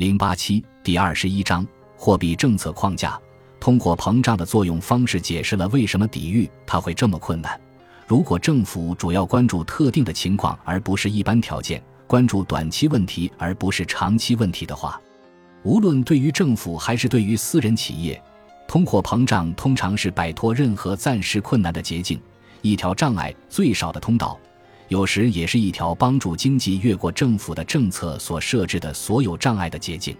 零八七第二十一章货币政策框架。通货膨胀的作用方式解释了为什么抵御它会这么困难。如果政府主要关注特定的情况而不是一般条件，关注短期问题而不是长期问题的话，无论对于政府还是对于私人企业，通货膨胀通常是摆脱任何暂时困难的捷径，一条障碍最少的通道，有时也是一条帮助经济越过政府的政策所设置的所有障碍的捷径。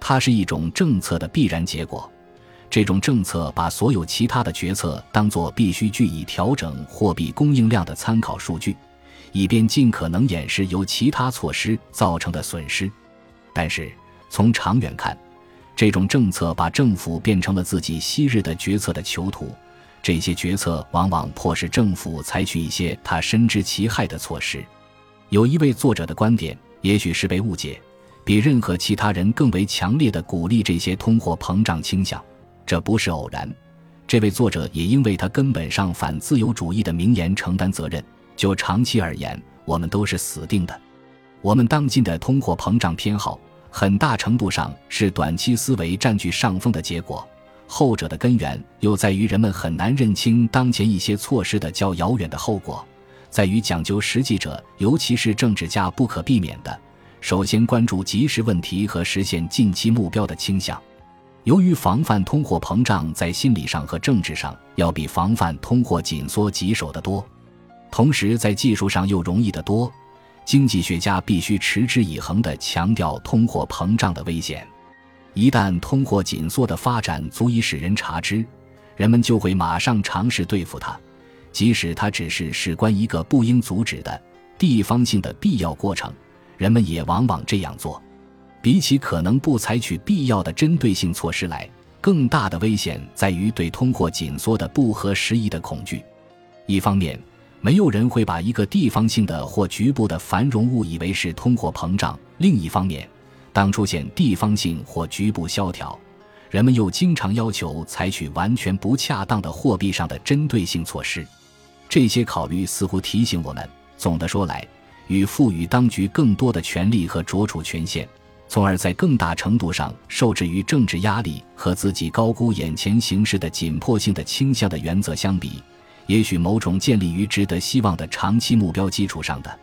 它是一种政策的必然结果。这种政策把所有其他的决策当作必须据以调整货币供应量的参考数据，以便尽可能掩饰由其他措施造成的损失。但是从长远看，这种政策把政府变成了自己昔日的决策的囚徒。这些决策往往迫使政府采取一些他深知其害的措施。有一位作者的观点，也许是被误解，比任何其他人更为强烈的鼓励这些通货膨胀倾向。这不是偶然，这位作者也因为他根本上反自由主义的名言承担责任。就长期而言，我们都是死定的。我们当今的通货膨胀偏好，很大程度上是短期思维占据上风的结果。后者的根源又在于人们很难认清当前一些措施的较遥远的后果，在于讲究实际者，尤其是政治家不可避免的，首先关注即时问题和实现近期目标的倾向。由于防范通货膨胀在心理上和政治上要比防范通货紧缩棘手得多，同时在技术上又容易得多，经济学家必须持之以恒地强调通货膨胀的危险。一旦通货紧缩的发展足以使人察知，人们就会马上尝试对付它，即使它只是事关一个不应阻止的地方性的必要过程，人们也往往这样做。比起可能不采取必要的针对性措施来，更大的危险在于对通货紧缩的不合时宜的恐惧。一方面，没有人会把一个地方性的或局部的繁荣误以为是通货膨胀；另一方面，当出现地方性或局部萧条，人们又经常要求采取完全不恰当的货币上的针对性措施。这些考虑似乎提醒我们，总的说来，与赋予当局更多的权利和着处权限。从而在更大程度上受制于政治压力和自己高估眼前形势的紧迫性的倾向的原则相比，也许某种建立于值得希望的长期目标基础上的，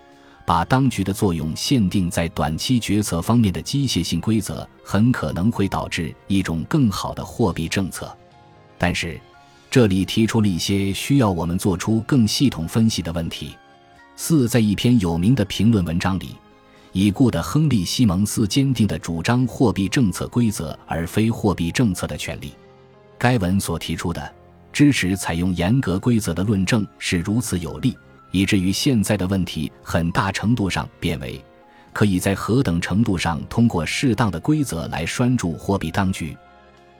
把当局的作用限定在短期决策方面的机械性规则，很可能会导致一种更好的货币政策。但是，这里提出了一些需要我们做出更系统分析的问题。四，在一篇有名的评论文章里。已故的亨利·西蒙斯坚定地主张货币政策规则而非货币政策的权利。该文所提出的支持采用严格规则的论证是如此有力，以至于现在的问题很大程度上变为可以在何等程度上通过适当的规则来拴住货币当局。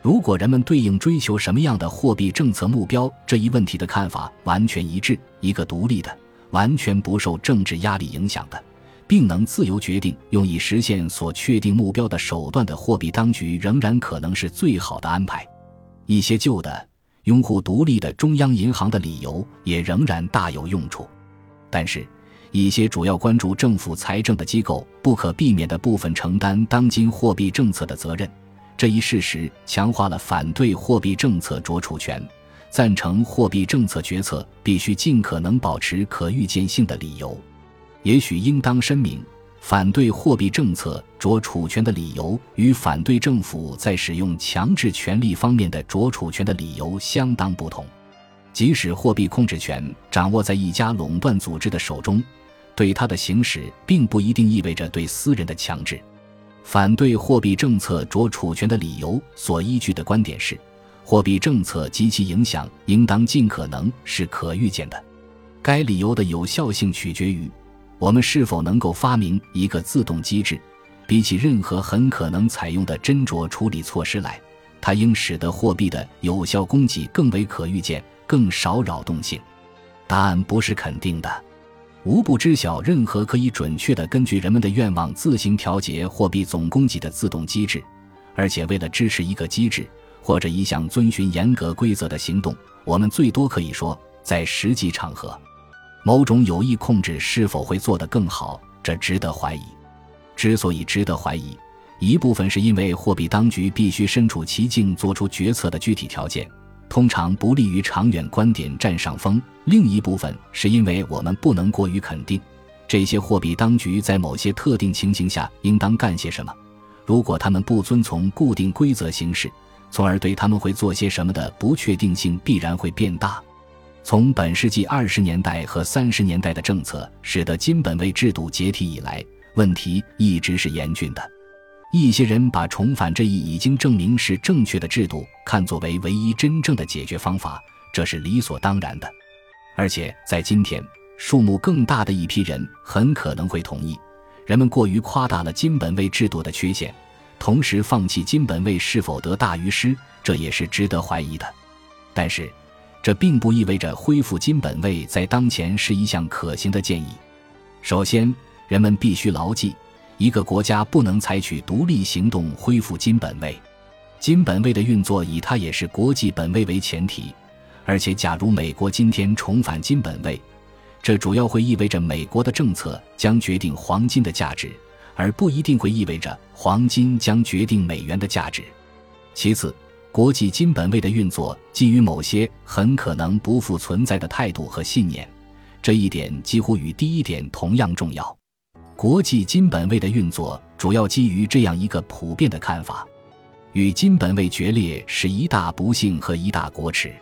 如果人们对应追求什么样的货币政策目标这一问题的看法完全一致，一个独立的、完全不受政治压力影响的。并能自由决定用以实现所确定目标的手段的货币当局，仍然可能是最好的安排。一些旧的拥护独立的中央银行的理由也仍然大有用处。但是，一些主要关注政府财政的机构不可避免的部分承担当今货币政策的责任。这一事实强化了反对货币政策着储权、赞成货币政策决策必须尽可能保持可预见性的理由。也许应当声明，反对货币政策着储权的理由与反对政府在使用强制权力方面的着储权的理由相当不同。即使货币控制权掌握在一家垄断组织的手中，对它的行使并不一定意味着对私人的强制。反对货币政策着储权的理由所依据的观点是，货币政策及其影响应当尽可能是可预见的。该理由的有效性取决于。我们是否能够发明一个自动机制，比起任何很可能采用的斟酌处理措施来，它应使得货币的有效供给更为可预见、更少扰动性？答案不是肯定的。无不知晓任何可以准确地根据人们的愿望自行调节货币总供给的自动机制，而且为了支持一个机制或者一项遵循严格规则的行动，我们最多可以说，在实际场合。某种有意控制是否会做得更好，这值得怀疑。之所以值得怀疑，一部分是因为货币当局必须身处其境做出决策的具体条件，通常不利于长远观点占上风；另一部分是因为我们不能过于肯定这些货币当局在某些特定情形下应当干些什么。如果他们不遵从固定规则行事，从而对他们会做些什么的不确定性必然会变大。从本世纪二十年代和三十年代的政策使得金本位制度解体以来，问题一直是严峻的。一些人把重返这一已经证明是正确的制度看作为唯一真正的解决方法，这是理所当然的。而且在今天，数目更大的一批人很可能会同意，人们过于夸大了金本位制度的缺陷。同时放弃金本位是否得大于失，这也是值得怀疑的。但是，这并不意味着恢复金本位在当前是一项可行的建议。首先，人们必须牢记，一个国家不能采取独立行动恢复金本位。金本位的运作以它也是国际本位为前提，而且假如美国今天重返金本位，这主要会意味着美国的政策将决定黄金的价值。而不一定会意味着黄金将决定美元的价值。其次，国际金本位的运作基于某些很可能不复存在的态度和信念，这一点几乎与第一点同样重要。国际金本位的运作主要基于这样一个普遍的看法：与金本位决裂是一大不幸和一大国耻，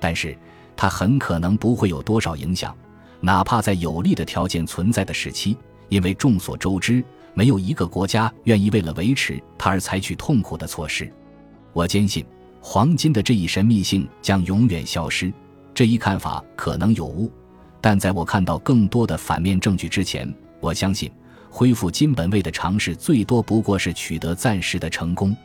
但是它很可能不会有多少影响，哪怕在有利的条件存在的时期，因为众所周知。没有一个国家愿意为了维持它而采取痛苦的措施。我坚信，黄金的这一神秘性将永远消失。这一看法可能有误，但在我看到更多的反面证据之前，我相信恢复金本位的尝试最多不过是取得暂时的成功。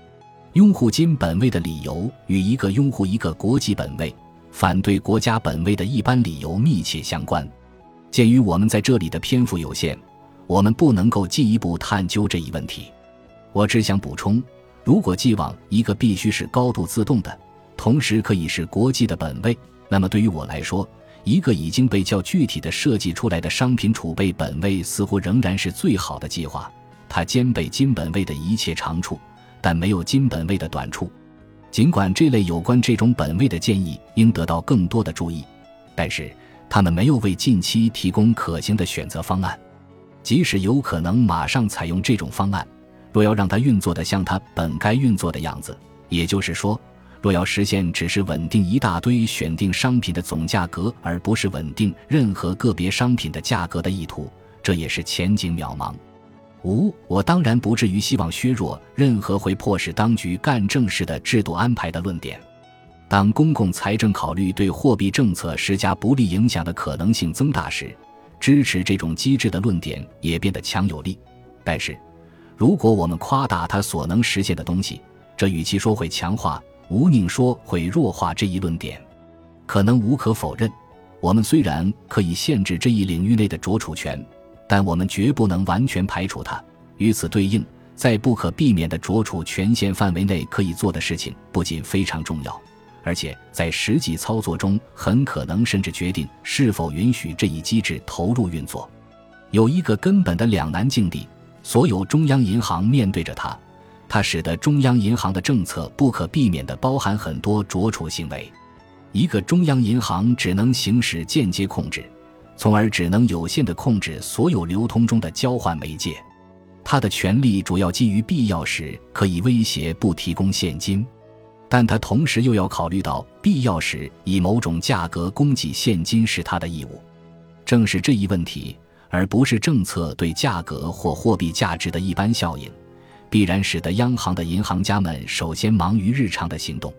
拥护金本位的理由与一个拥护一个国际本位、反对国家本位的一般理由密切相关。鉴于我们在这里的篇幅有限。我们不能够进一步探究这一问题。我只想补充：如果寄望一个必须是高度自动的，同时可以是国际的本位，那么对于我来说，一个已经被较具体的设计出来的商品储备本位似乎仍然是最好的计划。它兼备金本位的一切长处，但没有金本位的短处。尽管这类有关这种本位的建议应得到更多的注意，但是他们没有为近期提供可行的选择方案。即使有可能马上采用这种方案，若要让它运作的像它本该运作的样子，也就是说，若要实现只是稳定一大堆选定商品的总价格，而不是稳定任何个别商品的价格的意图，这也是前景渺茫。五，我当然不至于希望削弱任何会迫使当局干正事的制度安排的论点。当公共财政考虑对货币政策施加不利影响的可能性增大时。支持这种机制的论点也变得强有力，但是，如果我们夸大它所能实现的东西，这与其说会强化，吴宁说会弱化这一论点。可能无可否认，我们虽然可以限制这一领域内的着储权，但我们绝不能完全排除它。与此对应，在不可避免的着储权限范围内可以做的事情，不仅非常重要。而且在实际操作中，很可能甚至决定是否允许这一机制投入运作。有一个根本的两难境地，所有中央银行面对着它，它使得中央银行的政策不可避免地包含很多着储行为。一个中央银行只能行使间接控制，从而只能有限地控制所有流通中的交换媒介。它的权力主要基于必要时可以威胁不提供现金。但它同时又要考虑到必要时以某种价格供给现金是它的义务。正是这一问题，而不是政策对价格或货币价值的一般效应，必然使得央行的银行家们首先忙于日常的行动。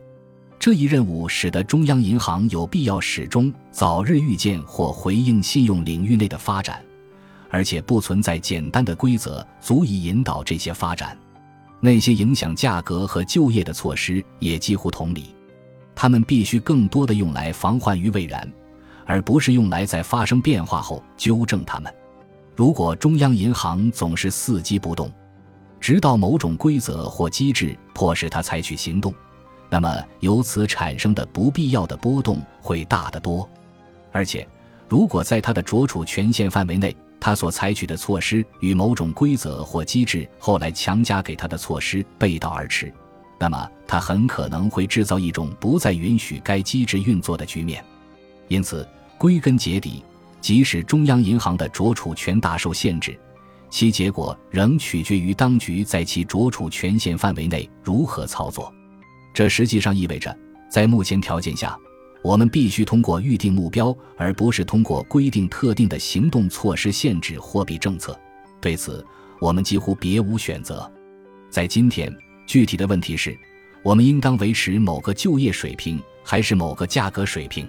这一任务使得中央银行有必要始终早日预见或回应信用领域内的发展，而且不存在简单的规则足以引导这些发展。那些影响价格和就业的措施也几乎同理，他们必须更多的用来防患于未然，而不是用来在发生变化后纠正它们。如果中央银行总是伺机不动，直到某种规则或机制迫使他采取行动，那么由此产生的不必要的波动会大得多。而且，如果在他的着处权限范围内，他所采取的措施与某种规则或机制后来强加给他的措施背道而驰，那么他很可能会制造一种不再允许该机制运作的局面。因此，归根结底，即使中央银行的着处权大受限制，其结果仍取决于当局在其着处权限范围内如何操作。这实际上意味着，在目前条件下。我们必须通过预定目标，而不是通过规定特定的行动措施限制货币政策。对此，我们几乎别无选择。在今天，具体的问题是：我们应当维持某个就业水平，还是某个价格水平？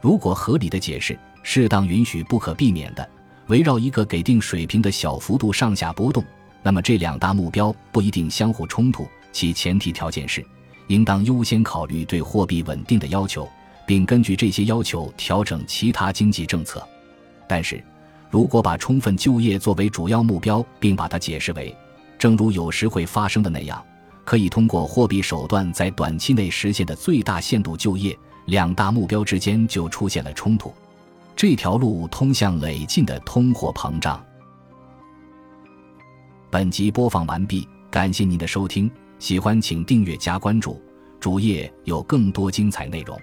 如果合理的解释、适当允许不可避免的围绕一个给定水平的小幅度上下波动，那么这两大目标不一定相互冲突。其前提条件是，应当优先考虑对货币稳定的要求。并根据这些要求调整其他经济政策，但是，如果把充分就业作为主要目标，并把它解释为，正如有时会发生的那样，可以通过货币手段在短期内实现的最大限度就业，两大目标之间就出现了冲突。这条路通向累进的通货膨胀。本集播放完毕，感谢您的收听，喜欢请订阅加关注，主页有更多精彩内容。